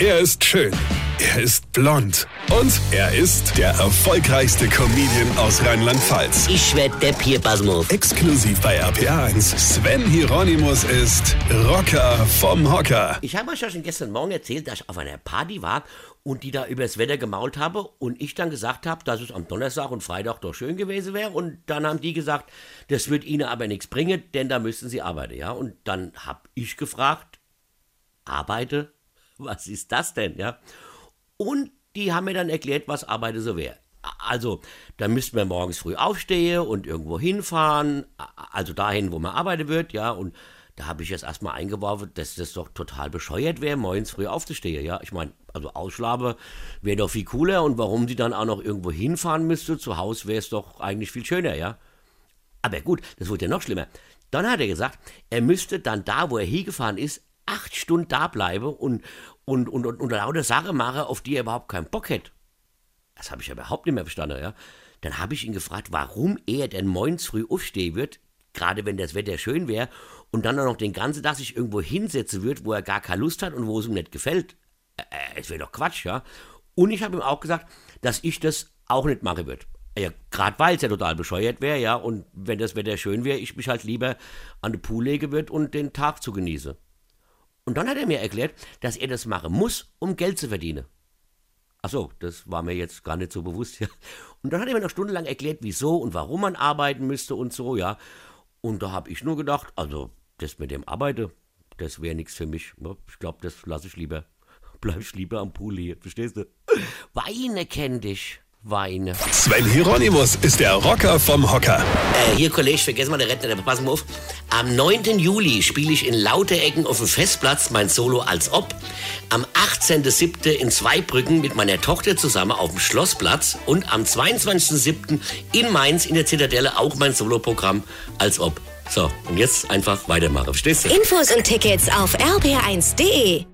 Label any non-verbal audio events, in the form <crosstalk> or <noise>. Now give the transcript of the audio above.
Er ist schön. Er ist blond. Und er ist der erfolgreichste Comedian aus Rheinland-Pfalz. Ich werd der Pierpasmus. Exklusiv bei RPA1. Sven Hieronymus ist Rocker vom Hocker. Ich habe euch ja schon gestern Morgen erzählt, dass ich auf einer Party war und die da übers Wetter gemault habe und ich dann gesagt habe, dass es am Donnerstag und Freitag doch schön gewesen wäre und dann haben die gesagt, das wird ihnen aber nichts bringen, denn da müssten sie arbeiten, ja. Und dann habe ich gefragt, arbeite? Was ist das denn, ja? Und die haben mir dann erklärt, was Arbeite so wäre. Also, da müssten wir morgens früh aufstehen und irgendwo hinfahren, also dahin, wo man arbeiten wird, ja, und da habe ich jetzt erstmal eingeworfen, dass das doch total bescheuert wäre, morgens früh aufzustehen, ja. Ich meine, also Ausschlafe wäre doch viel cooler und warum sie dann auch noch irgendwo hinfahren müsste, zu Hause wäre es doch eigentlich viel schöner, ja. Aber gut, das wurde ja noch schlimmer. Dann hat er gesagt, er müsste dann da, wo er hingefahren ist, acht Stunden da bleiben und, und, und, und, und lauter Sachen machen, auf die er überhaupt keinen Bock hätte. Das habe ich ja überhaupt nicht mehr verstanden, ja. Dann habe ich ihn gefragt, warum er denn morgens früh aufstehen wird, gerade wenn das Wetter schön wäre, und dann auch noch den ganzen Tag sich irgendwo hinsetzen wird, wo er gar keine Lust hat und wo es ihm nicht gefällt. Äh, äh es wäre doch Quatsch, ja. Und ich habe ihm auch gesagt, dass ich das auch nicht machen würde. Ja, gerade weil es ja total bescheuert wäre, ja, und wenn das Wetter schön wäre, ich mich halt lieber an den Pool legen würde und den Tag zu genießen. Und dann hat er mir erklärt, dass er das machen muss, um Geld zu verdienen. Ach so, das war mir jetzt gar nicht so bewusst, <laughs> ja. Und dann hat er mir noch stundenlang erklärt, wieso und warum man arbeiten müsste und so, ja. Und da habe ich nur gedacht, also das mit dem Arbeiten, das wäre nichts für mich. Ich glaube, das lasse ich lieber. <laughs> Bleib ich lieber am Pool hier, verstehst du? <laughs> Weine kenn dich weine. Sven Hieronymus ist der Rocker vom Hocker. Äh, hier, Kollege, vergessen mal den Rentner, pass mal auf. Am 9. Juli spiele ich in Lauterecken auf dem Festplatz mein Solo als Ob. Am 18.07. in Zweibrücken mit meiner Tochter zusammen auf dem Schlossplatz. Und am 22.07. in Mainz in der Zitadelle auch mein Soloprogramm als Ob. So, und jetzt einfach weitermachen, verstehst du? Infos und Tickets auf rb1.de